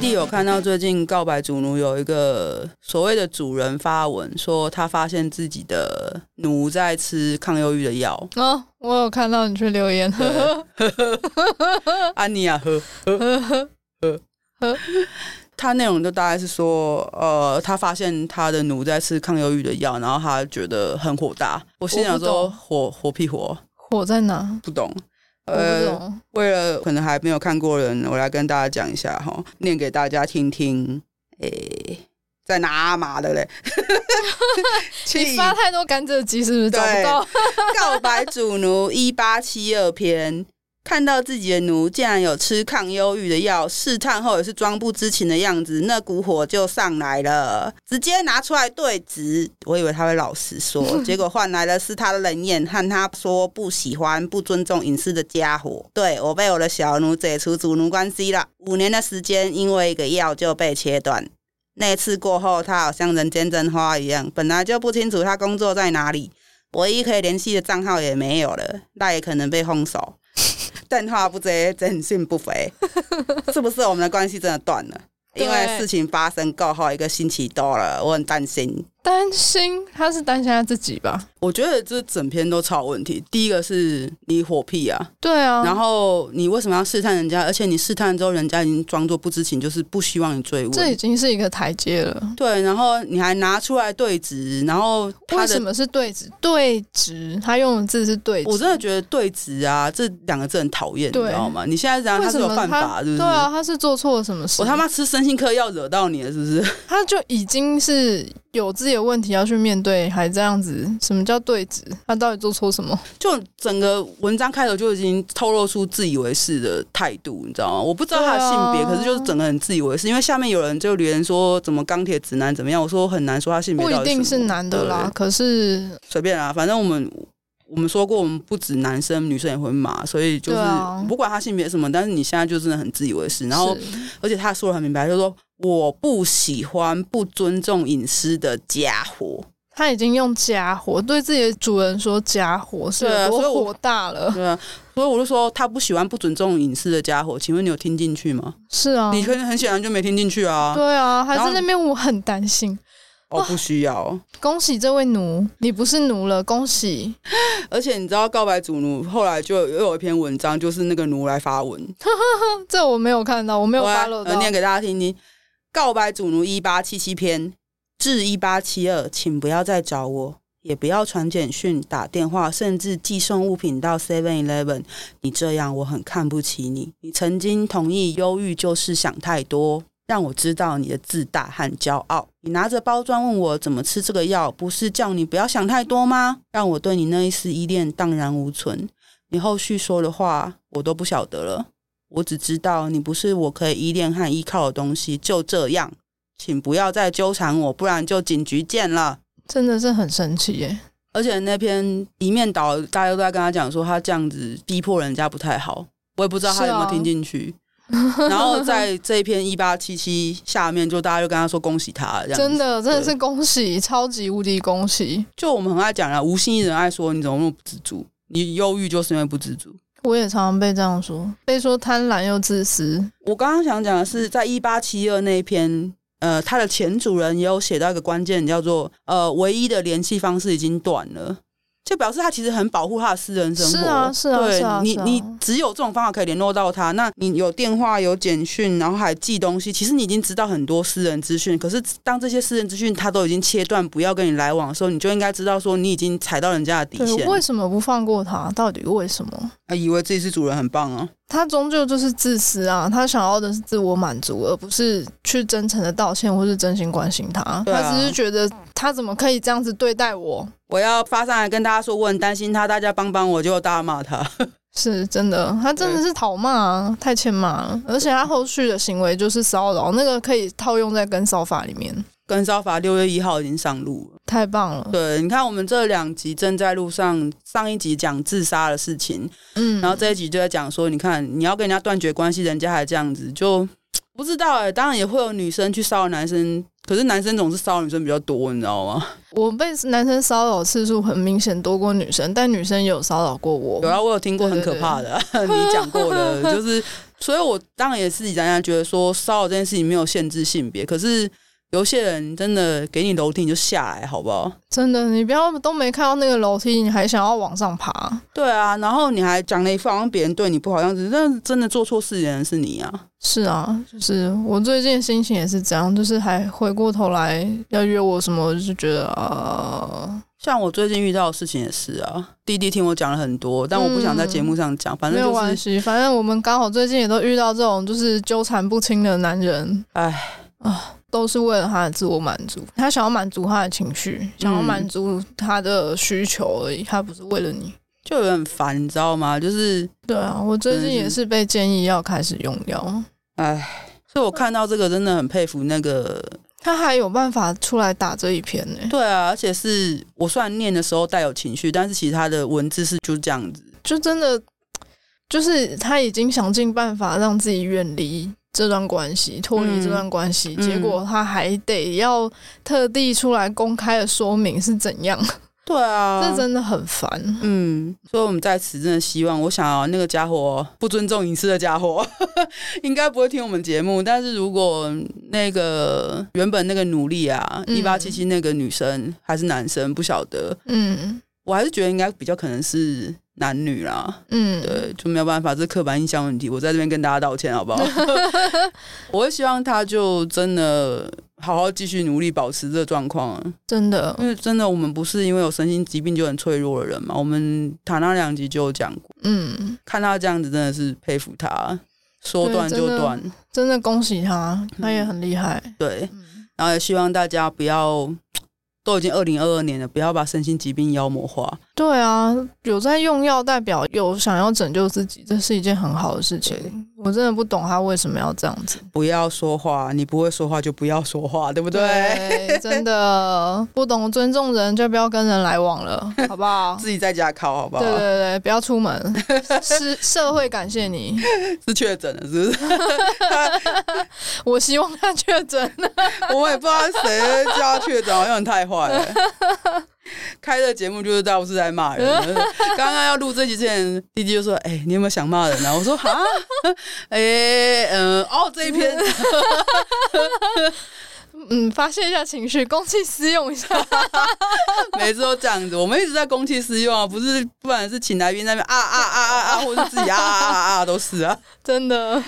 PTT 有看到最近告白主奴有一个所谓的主人发文说，他发现自己的奴在吃抗忧郁的药。哦，我有看到你去留言。安妮亚喝喝喝喝喝。他内容就大概是说，呃，他发现他的奴在吃抗忧郁的药，然后他觉得很火大。我心想说，火火屁火，火在哪？不懂。呃，为了可能还没有看过人，我来跟大家讲一下哈，念给大家听听。诶、欸，在哪嘛的嘞？你发太多甘蔗鸡是不是找不到？告白主奴一八七二篇。看到自己的奴竟然有吃抗忧郁的药，试探后也是装不知情的样子，那股火就上来了，直接拿出来对质。我以为他会老实说，结果换来的是他的冷眼和他说不喜欢、不尊重隐私的家伙。对，我被我的小奴解除主奴关系了，五年的时间，因为一个药就被切断。那次过后，他好像人间蒸发一样，本来就不清楚他工作在哪里，唯一可以联系的账号也没有了，那也可能被封锁。电话不接，真心不回，是不是我们的关系真的断了？因为事情发生过后一个星期多了，我很担心。担心他是担心他自己吧？我觉得这整篇都超有问题。第一个是你火屁啊，对啊。然后你为什么要试探人家？而且你试探之后，人家已经装作不知情，就是不希望你追问。这已经是一个台阶了。对，然后你还拿出来对质，然后他为什么是对质？对质，他用的字是对质。我真的觉得对质啊，这两个字很讨厌，你知道吗？你现在这样他是有犯法，是不是？对啊，他是做错了什么事？我他妈吃身心科药惹到你了，是不是？他就已经是。有自己的问题要去面对，还这样子，什么叫对质？他到底做错什么？就整个文章开头就已经透露出自以为是的态度，你知道吗？我不知道他的性别，啊、可是就是整个很自以为是。因为下面有人就留言说，怎么钢铁直男怎么样？我说很难说他性别不一定是男的啦，可是随便啦，反正我们我们说过，我们不止男生，女生也会骂，所以就是不管他性别什么，但是你现在就真的很自以为是。然后而且他说的很明白，就是说。我不喜欢不尊重隐私的家伙。他已经用家伙对自己的主人说家伙，是多火大了。对啊，所以我就说他不喜欢不尊重隐私的家伙。请问你有听进去吗？是啊，你可能很显然就没听进去啊。对啊，还在那边我很担心。哦，不需要。恭喜这位奴，你不是奴了，恭喜。而且你知道告白主奴后来就又有一篇文章，就是那个奴来发文。这我没有看到，我没有发了。我念给大家听听。告白主奴一八七七篇至一八七二，请不要再找我，也不要传简讯、打电话，甚至寄送物品到 Seven Eleven。你这样我很看不起你。你曾经同意忧郁就是想太多，让我知道你的自大和骄傲。你拿着包装问我怎么吃这个药，不是叫你不要想太多吗？让我对你那一丝依恋荡然无存。你后续说的话我都不晓得了。我只知道你不是我可以依恋和依靠的东西，就这样，请不要再纠缠我，不然就警局见了。真的是很神奇耶！而且那篇一面倒，大家都在跟他讲说他这样子逼迫人家不太好，我也不知道他有没有听进去。啊、然后在这一篇一八七七下面，就大家就跟他说恭喜他，这样真的真的是恭喜，超级无敌恭喜！就我们很爱讲啊，无心人爱说你怎么那么不知足？你忧郁就是因为不知足。我也常常被这样说，被说贪婪又自私。我刚刚想讲的是，在一八七二那一篇，呃，他的前主人也有写到一个关键，叫做呃，唯一的联系方式已经断了。就表示他其实很保护他的私人生活，是啊，是啊，对是啊，你你只有这种方法可以联络到他。那你有电话、有简讯，然后还寄东西，其实你已经知道很多私人资讯。可是当这些私人资讯他都已经切断，不要跟你来往的时候，你就应该知道说你已经踩到人家的底线。为什么不放过他？到底为什么？他以为自己是主人很棒啊。他终究就是自私啊，他想要的是自我满足，而不是去真诚的道歉或是真心关心他。啊、他只是觉得他怎么可以这样子对待我？我要发上来跟大家说，我很担心他，大家帮帮我，就大骂他。是真的，他真的是讨骂啊，太欠骂了。而且他后续的行为就是骚扰，那个可以套用在跟骚法里面。跟骚法六月一号已经上路了，太棒了。对，你看我们这两集正在路上，上一集讲自杀的事情，嗯，然后这一集就在讲说，你看你要跟人家断绝关系，人家还这样子，就不知道哎、欸。当然也会有女生去骚扰男生，可是男生总是骚扰女生比较多，你知道吗？我被男生骚扰次数很明显多过女生，但女生也有骚扰过我。有啊，我有听过很可怕的，你讲过的，就是。所以我当然也是讲讲，觉得说骚扰这件事情没有限制性别，可是。有些人真的给你楼梯你就下来，好不好？真的，你不要都没看到那个楼梯，你还想要往上爬？对啊，然后你还讲了一副好像别人对你不好样子，但真的做错事的人是你啊！是啊，就是我最近心情也是这样，就是还回过头来要约我什么，我就觉得啊，像我最近遇到的事情也是啊。弟弟听我讲了很多，但我不想在节目上讲，嗯、反正、就是、没有关系，反正我们刚好最近也都遇到这种就是纠缠不清的男人，哎啊。都是为了他的自我满足，他想要满足他的情绪，想要满足他的需求而已，他不是为了你，就有点烦，你知道吗？就是对啊，我最近也是被建议要开始用药，唉，所以我看到这个真的很佩服那个他还有办法出来打这一篇呢。对啊，而且是我虽然念的时候带有情绪，但是其他的文字是就这样子，就真的就是他已经想尽办法让自己远离。这段关系脱离这段关系，嗯，结果他还得要特地出来公开的说明是怎样。对啊，这真的很烦。嗯，所以我们在此真的希望，我想要那个家伙不尊重隐私的家伙，应该不会听我们节目。但是如果那个原本那个努力啊，一八七七那个女生还是男生，不晓得。嗯，我还是觉得应该比较可能是。男女啦，嗯，对，就没有办法，这是刻板印象问题。我在这边跟大家道歉，好不好？我会希望他就真的好好继续努力，保持这个状况。真的，因为真的，我们不是因为有身心疾病就很脆弱的人嘛。我们塔那两集就有讲过，嗯，看他这样子，真的是佩服他，说断就断，真的恭喜他，他也很厉害。嗯、对，然后也希望大家不要。都已经二零二二年了，不要把身心疾病妖魔化。对啊，有在用药，代表有想要拯救自己，这是一件很好的事情。我真的不懂他为什么要这样子。不要说话，你不会说话就不要说话，对不对？对，真的不懂尊重人，就不要跟人来往了，好不好？自己在家靠，好不好？对对对，不要出门。是社会感谢你。是确诊了，是不是？我希望他确诊了。我也不知道谁叫他确诊，好像太坏了。开的节目就是到处在骂人。刚刚要录这集之前，弟弟就说：“哎、欸，你有没有想骂人啊？”我说：“哈，哎、欸，嗯，哦，这一篇，嗯，发泄一下情绪，公器私用一下。每次都这样子，我们一直在公器私用啊，不是，不管是请来宾那边啊啊啊啊啊，或者自己啊啊啊啊，都是啊，真的。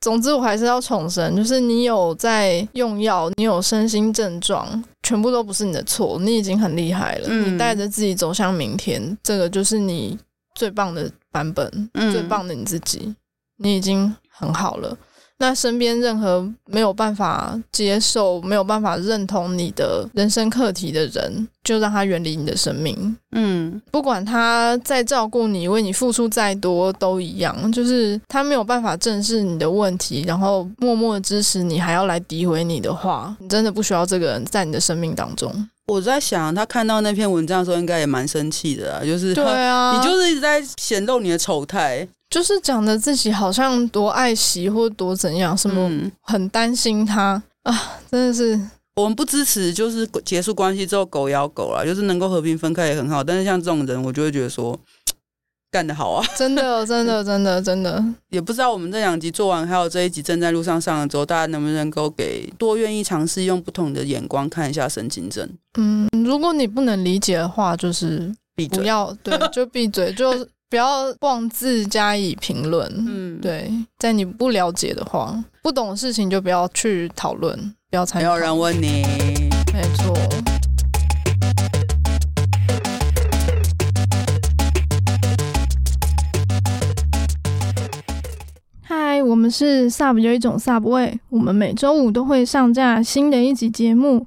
总之，我还是要重申，就是你有在用药，你有身心症状。”全部都不是你的错，你已经很厉害了。嗯、你带着自己走向明天，这个就是你最棒的版本，嗯、最棒的你自己，你已经很好了。那身边任何没有办法接受、没有办法认同你的人生课题的人，就让他远离你的生命。嗯，不管他再照顾你、为你付出再多，都一样。就是他没有办法正视你的问题，然后默默的支持你，还要来诋毁你的话，你真的不需要这个人在你的生命当中。我在想，他看到那篇文章的时候，应该也蛮生气的啊。就是对啊，你就是一直在显露你的丑态。就是讲的自己好像多爱惜或多怎样，什么很担心他、嗯、啊，真的是我们不支持，就是结束关系之后狗咬狗啦，就是能够和平分开也很好。但是像这种人，我就会觉得说 干得好啊，真的，真的，真的，真的，也不知道我们这两集做完，还有这一集正在路上上的时候，大家能不能够给多愿意尝试用不同的眼光看一下神经症？嗯，如果你不能理解的话，就是不要对，就闭嘴就。不要妄自加以评论。嗯，对，在你不了解的话，不懂的事情就不要去讨论，不要参与。没有人问你，没错。嗨，我们是 Sub 有一种 Sub 味，我们每周五都会上架新的一集节目。